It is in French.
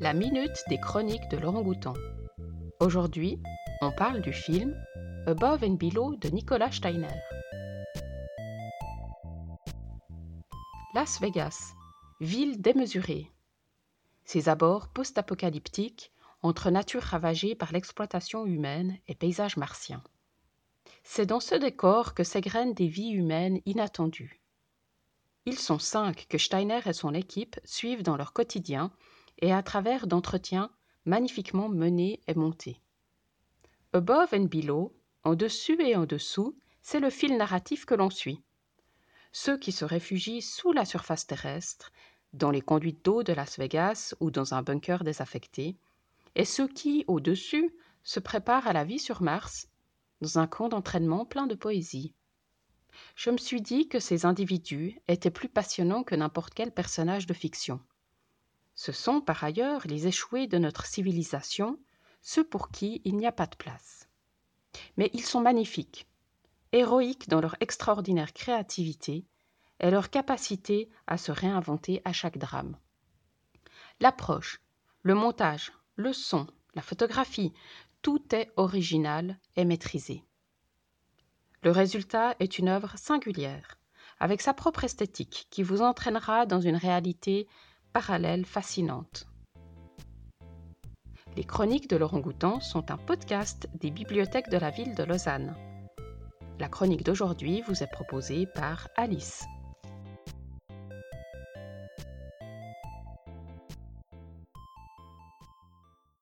la minute des chroniques de Laurent Goutan. Aujourd'hui, on parle du film Above and Below de Nicolas Steiner. Las Vegas, ville démesurée. Ses abords post-apocalyptiques entre nature ravagée par l'exploitation humaine et paysages martiens. C'est dans ce décor que s'égrènent des vies humaines inattendues. Ils sont cinq que Steiner et son équipe suivent dans leur quotidien et à travers d'entretiens magnifiquement menés et montés. Above and Below, en dessus et en dessous, c'est le fil narratif que l'on suit. Ceux qui se réfugient sous la surface terrestre, dans les conduites d'eau de Las Vegas ou dans un bunker désaffecté, et ceux qui, au-dessus, se préparent à la vie sur Mars, dans un camp d'entraînement plein de poésie. Je me suis dit que ces individus étaient plus passionnants que n'importe quel personnage de fiction. Ce sont par ailleurs les échoués de notre civilisation, ceux pour qui il n'y a pas de place. Mais ils sont magnifiques, héroïques dans leur extraordinaire créativité et leur capacité à se réinventer à chaque drame. L'approche, le montage, le son, la photographie, tout est original et maîtrisé. Le résultat est une œuvre singulière, avec sa propre esthétique qui vous entraînera dans une réalité parallèle fascinante. Les chroniques de Laurent Goutan sont un podcast des bibliothèques de la ville de Lausanne. La chronique d'aujourd'hui vous est proposée par Alice.